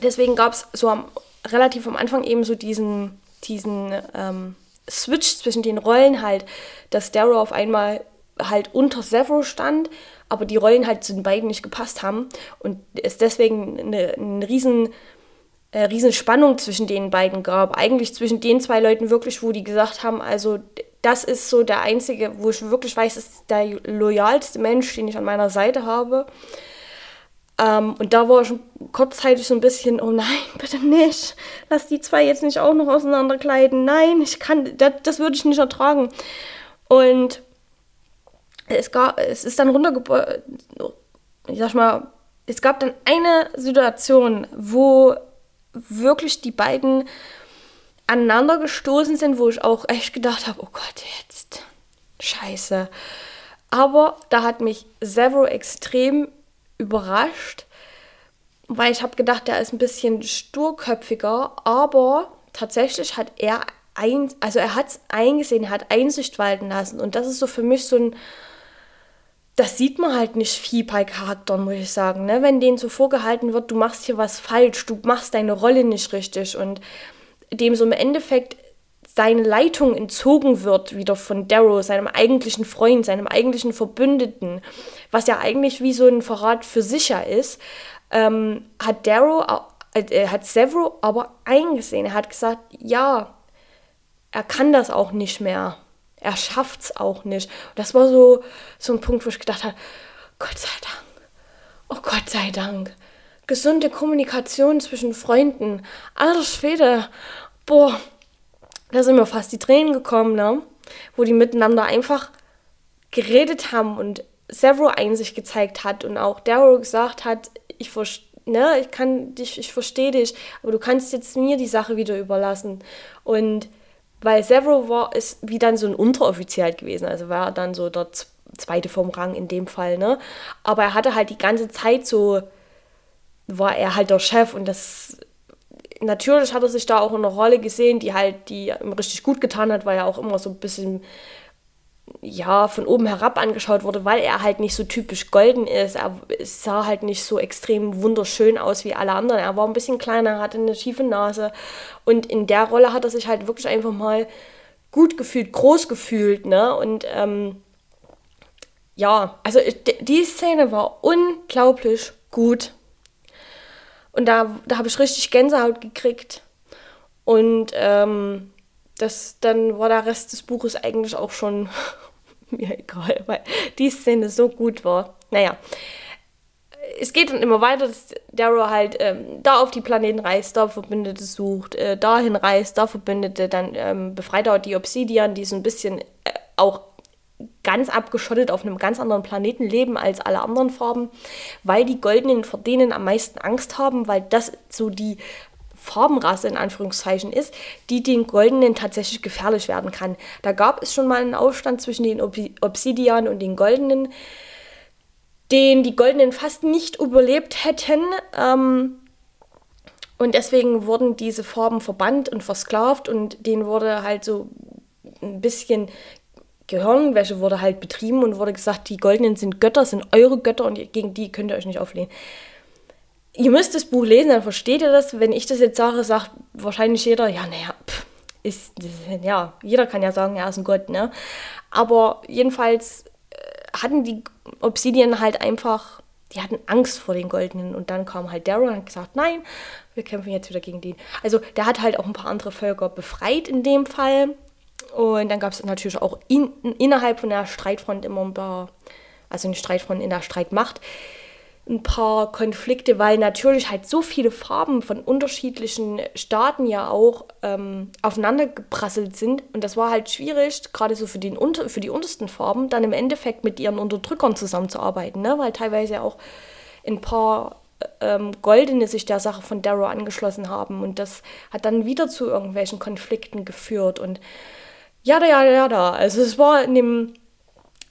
Speaker 1: deswegen gab es so am relativ am Anfang eben so diesen, diesen ähm, Switch zwischen den Rollen halt, dass Darrow auf einmal halt unter Severo stand, aber die Rollen halt zu den beiden nicht gepasst haben und es deswegen eine, eine riesen, äh, riesen Spannung zwischen den beiden gab. Eigentlich zwischen den zwei Leuten wirklich, wo die gesagt haben, also das ist so der einzige, wo ich wirklich weiß, ist der loyalste Mensch, den ich an meiner Seite habe. Ähm, und da war ich kurzzeitig so ein bisschen, oh nein, bitte nicht. Lass die zwei jetzt nicht auch noch auseinanderkleiden. Nein, ich kann, das, das würde ich nicht ertragen. Und es, gab, es ist dann runtergebrochen, ich sag mal, es gab dann eine Situation, wo wirklich die beiden aneinander gestoßen sind, wo ich auch echt gedacht habe, oh Gott, jetzt scheiße. Aber da hat mich Severo extrem überrascht, weil ich habe gedacht, der ist ein bisschen sturköpfiger, aber tatsächlich hat er ein, also er hat es eingesehen, er hat Einsicht walten lassen und das ist so für mich so ein, das sieht man halt nicht viel bei Charakteren, muss ich sagen, ne? wenn denen so vorgehalten wird, du machst hier was falsch, du machst deine Rolle nicht richtig und dem so im Endeffekt seine Leitung entzogen wird, wieder von Darrow, seinem eigentlichen Freund, seinem eigentlichen Verbündeten, was ja eigentlich wie so ein Verrat für sich ja ist, ähm, hat Darrow, äh, hat Severo aber eingesehen. Er hat gesagt, ja, er kann das auch nicht mehr. Er schafft es auch nicht. Und das war so, so ein Punkt, wo ich gedacht habe, Gott sei Dank. Oh Gott sei Dank. Gesunde Kommunikation zwischen Freunden. Alter Schwede. Boah, da sind mir fast die Tränen gekommen, ne? Wo die miteinander einfach geredet haben und Severo Einsicht gezeigt hat und auch Daryl gesagt hat, ich ne, ich kann dich, ich verstehe dich, aber du kannst jetzt mir die Sache wieder überlassen. Und weil Severo war, ist wie dann so ein Unteroffizier halt gewesen, also war dann so der zweite vom Rang in dem Fall, ne? Aber er hatte halt die ganze Zeit so, war er halt der Chef und das natürlich hat er sich da auch in einer Rolle gesehen, die halt, die ihm richtig gut getan hat, weil er auch immer so ein bisschen ja, von oben herab angeschaut wurde, weil er halt nicht so typisch golden ist. Er sah halt nicht so extrem wunderschön aus wie alle anderen. Er war ein bisschen kleiner, hatte eine schiefe Nase. Und in der Rolle hat er sich halt wirklich einfach mal gut gefühlt, groß gefühlt, ne? Und ähm, ja, also die Szene war unglaublich gut. Und da, da habe ich richtig Gänsehaut gekriegt. Und ähm, das, dann war der Rest des Buches eigentlich auch schon mir egal, weil die Szene so gut war. Naja, es geht dann immer weiter, dass Darrow halt ähm, da auf die Planeten reist, da Verbündete sucht, äh, dahin reist, da Verbündete, dann ähm, befreit er die Obsidian, die so ein bisschen äh, auch ganz abgeschottet auf einem ganz anderen Planeten leben als alle anderen Farben, weil die Goldenen vor denen am meisten Angst haben, weil das so die Farbenrasse in Anführungszeichen ist, die den Goldenen tatsächlich gefährlich werden kann. Da gab es schon mal einen Aufstand zwischen den Obsidian und den Goldenen, den die Goldenen fast nicht überlebt hätten. Ähm, und deswegen wurden diese Farben verbannt und versklavt und denen wurde halt so ein bisschen Gehirnwäsche wurde halt betrieben und wurde gesagt, die Goldenen sind Götter, sind eure Götter und gegen die könnt ihr euch nicht auflehnen. Ihr müsst das Buch lesen, dann versteht ihr das. Wenn ich das jetzt sage, sagt wahrscheinlich jeder, ja, naja, ist, ja, jeder kann ja sagen, er ist ein Gott, ne? Aber jedenfalls äh, hatten die Obsidian halt einfach, die hatten Angst vor den Goldenen und dann kam halt Darrow und hat gesagt, nein, wir kämpfen jetzt wieder gegen die. Also der hat halt auch ein paar andere Völker befreit in dem Fall und dann gab es natürlich auch in, innerhalb von der Streitfront immer ein paar, also eine Streitfront in der Streitmacht, ein paar Konflikte, weil natürlich halt so viele Farben von unterschiedlichen Staaten ja auch ähm, aufeinander geprasselt sind. Und das war halt schwierig, gerade so für, den, für die untersten Farben, dann im Endeffekt mit ihren Unterdrückern zusammenzuarbeiten, ne? weil teilweise auch ein paar ähm, Goldene sich der Sache von Darrow angeschlossen haben. Und das hat dann wieder zu irgendwelchen Konflikten geführt. Und ja, da, ja, ja, da. Also es war in dem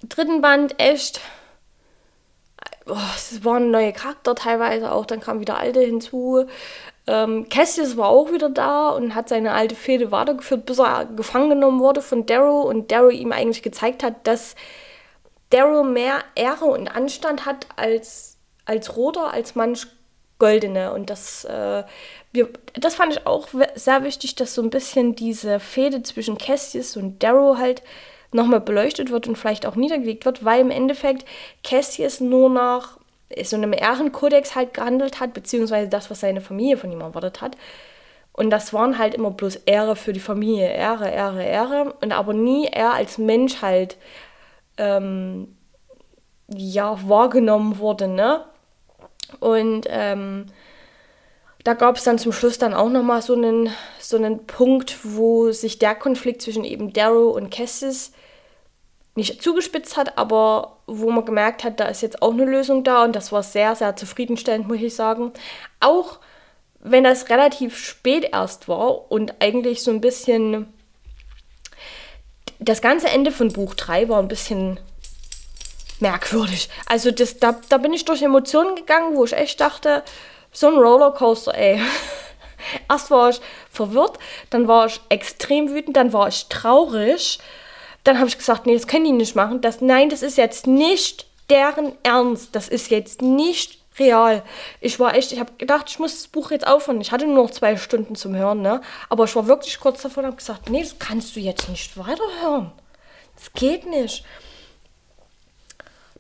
Speaker 1: dritten Band echt oh, es waren neue Charakter teilweise auch, dann kamen wieder alte hinzu. Ähm, Cassius war auch wieder da und hat seine alte Fehde weitergeführt, bis er gefangen genommen wurde von Darrow und Darrow ihm eigentlich gezeigt hat, dass Darrow mehr Ehre und Anstand hat als, als Roter, als manch Goldene. Und das, äh, wir, das fand ich auch sehr wichtig, dass so ein bisschen diese Fehde zwischen Cassius und Darrow halt nochmal beleuchtet wird und vielleicht auch niedergelegt wird, weil im Endeffekt Cassius nur nach so einem Ehrenkodex halt gehandelt hat, beziehungsweise das, was seine Familie von ihm erwartet hat. Und das waren halt immer bloß Ehre für die Familie, Ehre, Ehre, Ehre. Und aber nie er als Mensch halt ähm, ja, wahrgenommen wurde, ne? Und ähm, da gab es dann zum Schluss dann auch nochmal so einen, so einen Punkt, wo sich der Konflikt zwischen eben Darrow und Cassis nicht zugespitzt hat, aber wo man gemerkt hat, da ist jetzt auch eine Lösung da und das war sehr, sehr zufriedenstellend, muss ich sagen. Auch wenn das relativ spät erst war und eigentlich so ein bisschen das ganze Ende von Buch 3 war ein bisschen merkwürdig. Also das, da, da bin ich durch Emotionen gegangen, wo ich echt dachte, so ein Rollercoaster, ey. Erst war ich verwirrt, dann war ich extrem wütend, dann war ich traurig dann habe ich gesagt, nee, das können die nicht machen. Das, nein, das ist jetzt nicht deren Ernst. Das ist jetzt nicht real. Ich war echt, ich habe gedacht, ich muss das Buch jetzt aufhören. Ich hatte nur noch zwei Stunden zum Hören, ne? Aber ich war wirklich kurz davor und habe gesagt, nee, das kannst du jetzt nicht weiterhören. Das geht nicht.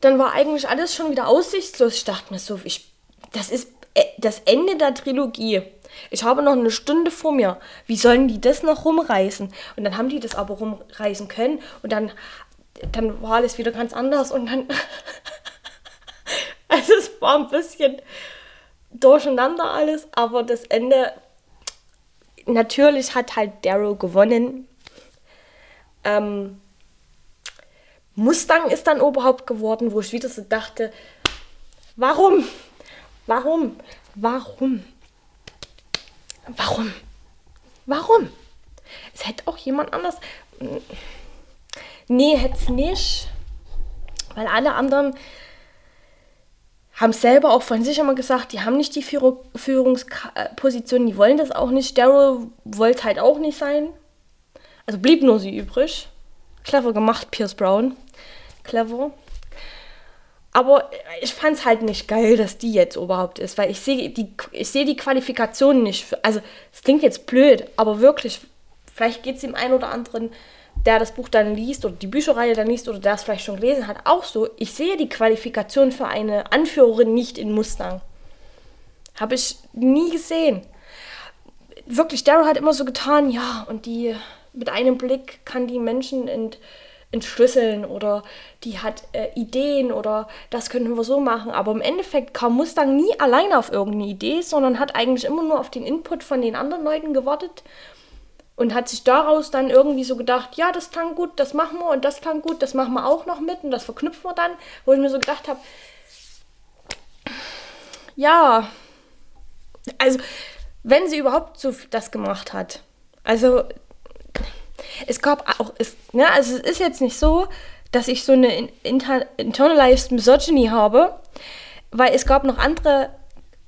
Speaker 1: Dann war eigentlich alles schon wieder aussichtslos. Ich dachte mir so, ich, das ist äh, das Ende der Trilogie. Ich habe noch eine Stunde vor mir. Wie sollen die das noch rumreißen? Und dann haben die das aber rumreißen können. Und dann, dann war alles wieder ganz anders. Und dann. also es war ein bisschen durcheinander alles. Aber das Ende. Natürlich hat halt Darrow gewonnen. Ähm, Mustang ist dann Oberhaupt geworden, wo ich wieder so dachte, warum? Warum? Warum? Warum? Warum? Es hätte auch jemand anders. Nee, hätte es nicht. Weil alle anderen haben selber auch von sich immer gesagt, die haben nicht die Führungsposition, die wollen das auch nicht. Daryl wollte halt auch nicht sein. Also blieb nur sie übrig. Clever gemacht, Pierce Brown. Clever. Aber ich fand es halt nicht geil, dass die jetzt überhaupt ist, weil ich sehe die, seh die Qualifikation nicht. Für, also, es klingt jetzt blöd, aber wirklich, vielleicht geht es dem einen oder anderen, der das Buch dann liest oder die Bücherreihe dann liest oder der es vielleicht schon gelesen hat, auch so. Ich sehe die Qualifikation für eine Anführerin nicht in Mustang. Habe ich nie gesehen. Wirklich, Daryl hat immer so getan, ja, und die mit einem Blick kann die Menschen ent, entschlüsseln oder die hat äh, Ideen oder das könnten wir so machen. Aber im Endeffekt kam Mustang nie alleine auf irgendeine Idee, sondern hat eigentlich immer nur auf den Input von den anderen Leuten gewartet und hat sich daraus dann irgendwie so gedacht, ja, das klang gut, das machen wir und das klang gut, das machen wir auch noch mit und das verknüpfen wir dann, wo ich mir so gedacht habe, ja, also wenn sie überhaupt so das gemacht hat, also es gab auch, es, ne, also es ist jetzt nicht so, dass ich so eine inter, internalized Misogyny habe, weil es gab noch andere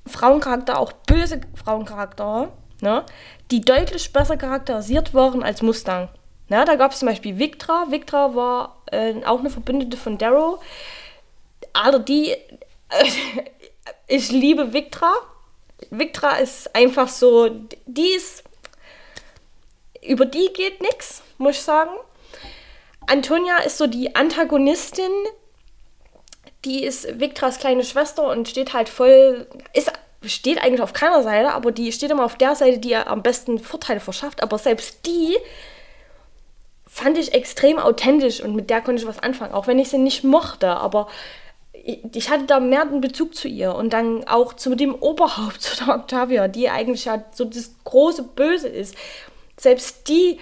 Speaker 1: Frauencharakter, auch böse Frauencharakter, ne, die deutlich besser charakterisiert waren als Mustang. Ne, da gab es zum Beispiel Victra. Victra war äh, auch eine Verbündete von Darrow. Alter, die. Äh, ich liebe Victra. Victra ist einfach so. Die ist über die geht nichts, muss ich sagen. Antonia ist so die Antagonistin. Die ist Victras kleine Schwester und steht halt voll. Ist, steht eigentlich auf keiner Seite, aber die steht immer auf der Seite, die ihr am besten Vorteile verschafft. Aber selbst die fand ich extrem authentisch und mit der konnte ich was anfangen, auch wenn ich sie nicht mochte. Aber ich hatte da mehr einen Bezug zu ihr und dann auch zu dem Oberhaupt, zu der Octavia, die eigentlich ja so das große Böse ist selbst die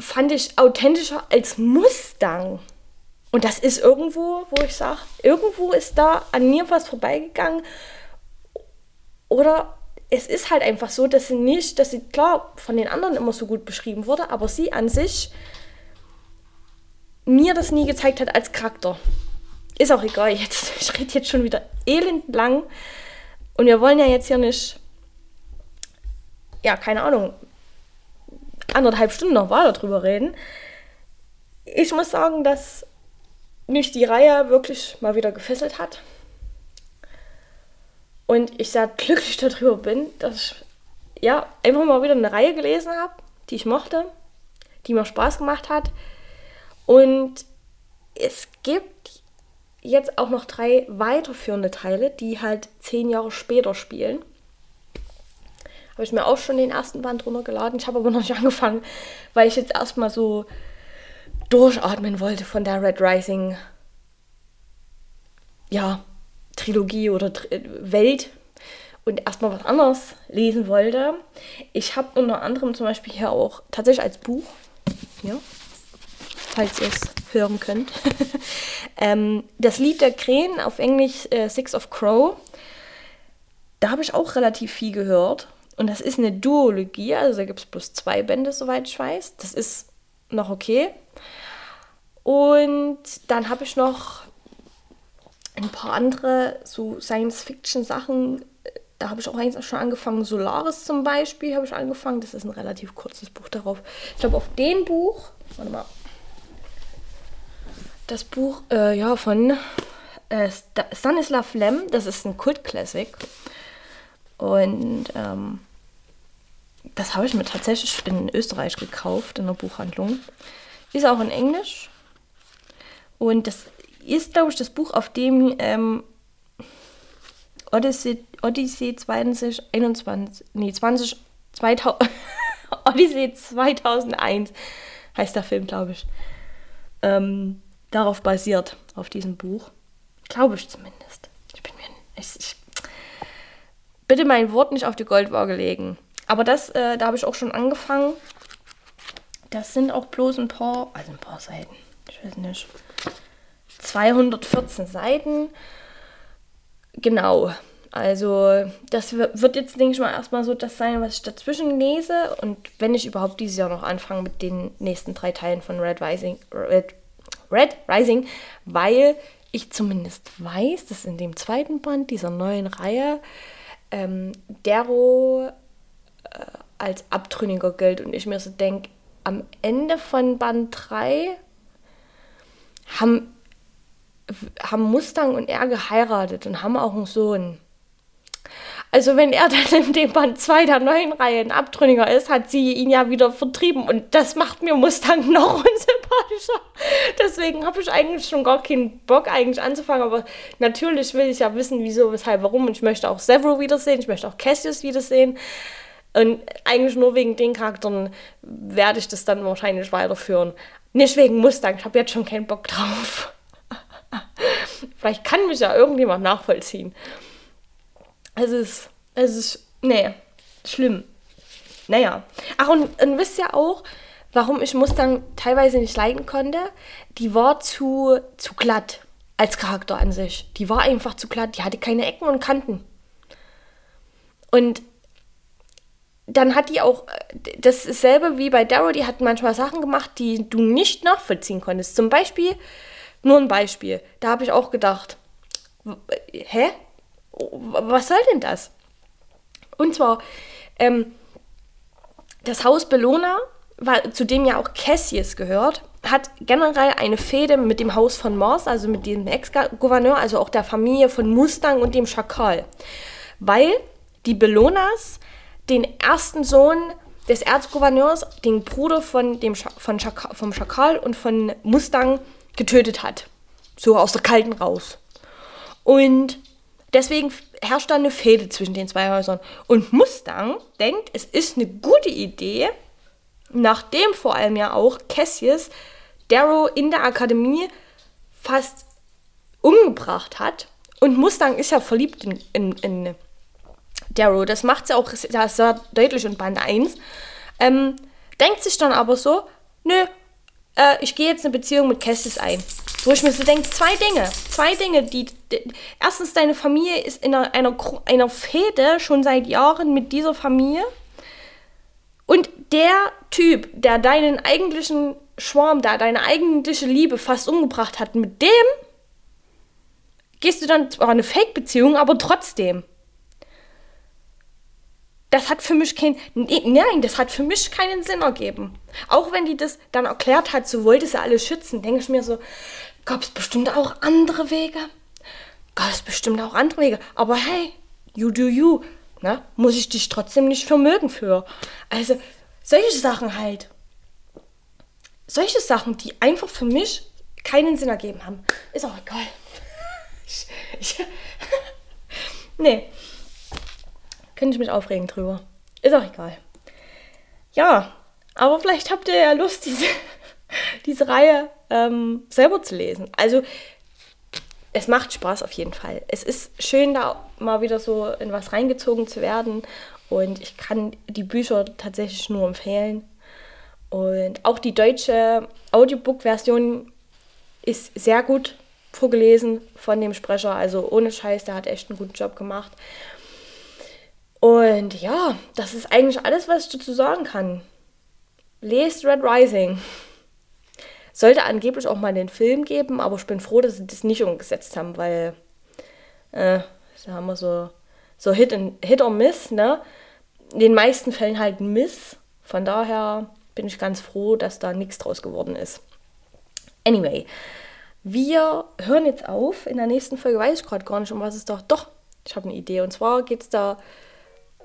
Speaker 1: fand ich authentischer als Mustang. Und das ist irgendwo, wo ich sage, irgendwo ist da an mir was vorbeigegangen. Oder es ist halt einfach so, dass sie nicht, dass sie klar von den anderen immer so gut beschrieben wurde, aber sie an sich mir das nie gezeigt hat als Charakter. Ist auch egal, jetzt, ich rede jetzt schon wieder elendlang. Und wir wollen ja jetzt hier nicht, ja, keine Ahnung, anderthalb Stunden noch weiter drüber reden. Ich muss sagen, dass mich die Reihe wirklich mal wieder gefesselt hat. Und ich sehr glücklich darüber bin, dass ich ja, einfach mal wieder eine Reihe gelesen habe, die ich mochte, die mir Spaß gemacht hat. Und es gibt jetzt auch noch drei weiterführende Teile, die halt zehn Jahre später spielen. Habe ich mir auch schon den ersten Band runtergeladen. Ich habe aber noch nicht angefangen, weil ich jetzt erstmal so durchatmen wollte von der Red Rising ja, Trilogie oder Tri Welt und erstmal was anderes lesen wollte. Ich habe unter anderem zum Beispiel hier auch tatsächlich als Buch, ja, falls ihr es hören könnt, ähm, das Lied der Krähen auf Englisch äh, Six of Crow. Da habe ich auch relativ viel gehört. Und das ist eine Duologie, also da gibt es bloß zwei Bände, soweit ich weiß. Das ist noch okay. Und dann habe ich noch ein paar andere so Science-Fiction-Sachen. Da habe ich auch eigentlich schon angefangen. Solaris zum Beispiel habe ich angefangen. Das ist ein relativ kurzes Buch darauf. Ich glaube, auf dem Buch, warte mal, das Buch äh, ja, von äh, Stanislav Lem, das ist ein Kult-Classic. Und ähm, das habe ich mir tatsächlich in Österreich gekauft, in der Buchhandlung. Ist auch in Englisch. Und das ist, glaube ich, das Buch, auf dem ähm, Odyssey, Odyssey 2021, nee, 20, 2000, Odyssey 2001 heißt der Film, glaube ich. Ähm, darauf basiert, auf diesem Buch. Glaube ich zumindest. Ich bin mir. Ich, ich, bitte mein Wort nicht auf die Goldwaage legen. Aber das, äh, da habe ich auch schon angefangen. Das sind auch bloß ein paar, also ein paar Seiten. Ich weiß nicht. 214 Seiten. Genau. Also, das wird jetzt, denke ich mal, erstmal so das sein, was ich dazwischen lese. Und wenn ich überhaupt dieses Jahr noch anfange mit den nächsten drei Teilen von Red Rising, Red, Red Rising, weil ich zumindest weiß, dass in dem zweiten Band dieser neuen Reihe ähm, Dero äh, als Abtrünniger gilt. Und ich mir so denke, am Ende von Band 3 haben, haben Mustang und er geheiratet und haben auch einen Sohn. Also wenn er dann in dem Band 2 der neuen Reihe ein Abtrünniger ist, hat sie ihn ja wieder vertrieben und das macht mir Mustang noch unsympathischer. Deswegen habe ich eigentlich schon gar keinen Bock eigentlich anzufangen, aber natürlich will ich ja wissen, wieso, weshalb, warum und ich möchte auch Several wiedersehen, ich möchte auch Cassius wiedersehen. Und eigentlich nur wegen den Charakteren werde ich das dann wahrscheinlich weiterführen. Nicht wegen Mustang, ich habe jetzt schon keinen Bock drauf. Vielleicht kann mich ja irgendjemand nachvollziehen. Es ist, es ist, nee, schlimm. Naja. Ach, und, und wisst ihr auch, warum ich Mustang teilweise nicht leiden konnte? Die war zu, zu glatt als Charakter an sich. Die war einfach zu glatt. Die hatte keine Ecken und Kanten. Und dann hat die auch das dasselbe wie bei Darrow, die hat manchmal Sachen gemacht, die du nicht nachvollziehen konntest. Zum Beispiel, nur ein Beispiel, da habe ich auch gedacht, hä? Was soll denn das? Und zwar, ähm, das Haus Bellona, zu dem ja auch Cassius gehört, hat generell eine Fehde mit dem Haus von Mars, also mit dem Ex-Gouverneur, also auch der Familie von Mustang und dem Schakal. Weil die Bellonas den ersten Sohn des Erzgouverneurs, den Bruder von dem Scha von Schakal, vom Schakal und von Mustang getötet hat. So aus der Kalten raus. Und deswegen herrscht da eine Fehde zwischen den zwei Häusern. Und Mustang denkt, es ist eine gute Idee, nachdem vor allem ja auch Cassius Darrow in der Akademie fast umgebracht hat. Und Mustang ist ja verliebt in, in, in Darrow. Das macht sie auch sehr, sehr deutlich in Band 1. Ähm, denkt sich dann aber so, nö, äh, ich gehe jetzt eine Beziehung mit Cassius ein. Wo ich mir so denke, zwei Dinge. Zwei Dinge, die, die. erstens, deine Familie ist in einer, einer, einer Fehde schon seit Jahren mit dieser Familie. Und der Typ, der deinen eigentlichen Schwarm da, deine eigentliche Liebe fast umgebracht hat, mit dem gehst du dann zwar eine Fake-Beziehung, aber trotzdem das hat für mich kein, nein, das hat für mich keinen Sinn ergeben. Auch wenn die das dann erklärt hat, so wollte sie alle schützen, denke ich mir so, gab es bestimmt auch andere Wege. Gab es bestimmt auch andere Wege. Aber hey, you do you. Ne? Muss ich dich trotzdem nicht vermögen für. Also, solche Sachen halt. Solche Sachen, die einfach für mich keinen Sinn ergeben haben. Ist auch egal. ich, ich, nee. Könnte ich mich aufregen drüber. Ist auch egal. Ja, aber vielleicht habt ihr ja Lust, diese, diese Reihe ähm, selber zu lesen. Also, es macht Spaß auf jeden Fall. Es ist schön, da mal wieder so in was reingezogen zu werden. Und ich kann die Bücher tatsächlich nur empfehlen. Und auch die deutsche Audiobook-Version ist sehr gut vorgelesen von dem Sprecher. Also ohne Scheiß, der hat echt einen guten Job gemacht. Und ja, das ist eigentlich alles, was ich dazu sagen kann. Lest Red Rising. Sollte angeblich auch mal den Film geben, aber ich bin froh, dass sie das nicht umgesetzt haben, weil äh, da haben wir so, so Hit, and, Hit or Miss, ne? In den meisten Fällen halt Miss. Von daher bin ich ganz froh, dass da nichts draus geworden ist. Anyway, wir hören jetzt auf. In der nächsten Folge weiß ich gerade gar nicht, um was es doch. Doch, ich habe eine Idee. Und zwar geht es da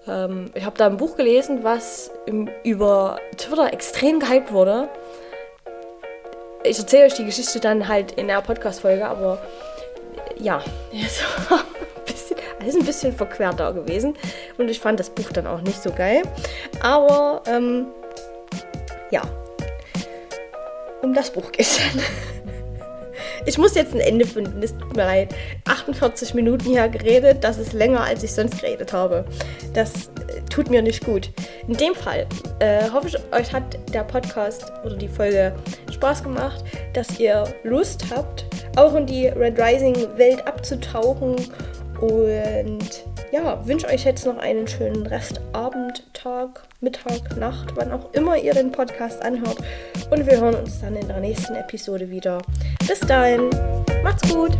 Speaker 1: ähm, ich habe da ein Buch gelesen, was im, über Twitter extrem gehypt wurde. Ich erzähle euch die Geschichte dann halt in der Podcast-Folge, aber ja, so bisschen, alles ein bisschen verquert da gewesen. Und ich fand das Buch dann auch nicht so geil. Aber ähm, ja, um das Buch geht es dann. Ich muss jetzt ein Ende finden, es tut mir leid. 48 Minuten hier geredet, das ist länger, als ich sonst geredet habe. Das äh, tut mir nicht gut. In dem Fall äh, hoffe ich, euch hat der Podcast oder die Folge Spaß gemacht, dass ihr Lust habt, auch in die Red Rising Welt abzutauchen und ja, wünsche euch jetzt noch einen schönen Restabend, Tag, Mittag, Nacht, wann auch immer ihr den Podcast anhört. Und wir hören uns dann in der nächsten Episode wieder. Bis dahin, macht's gut!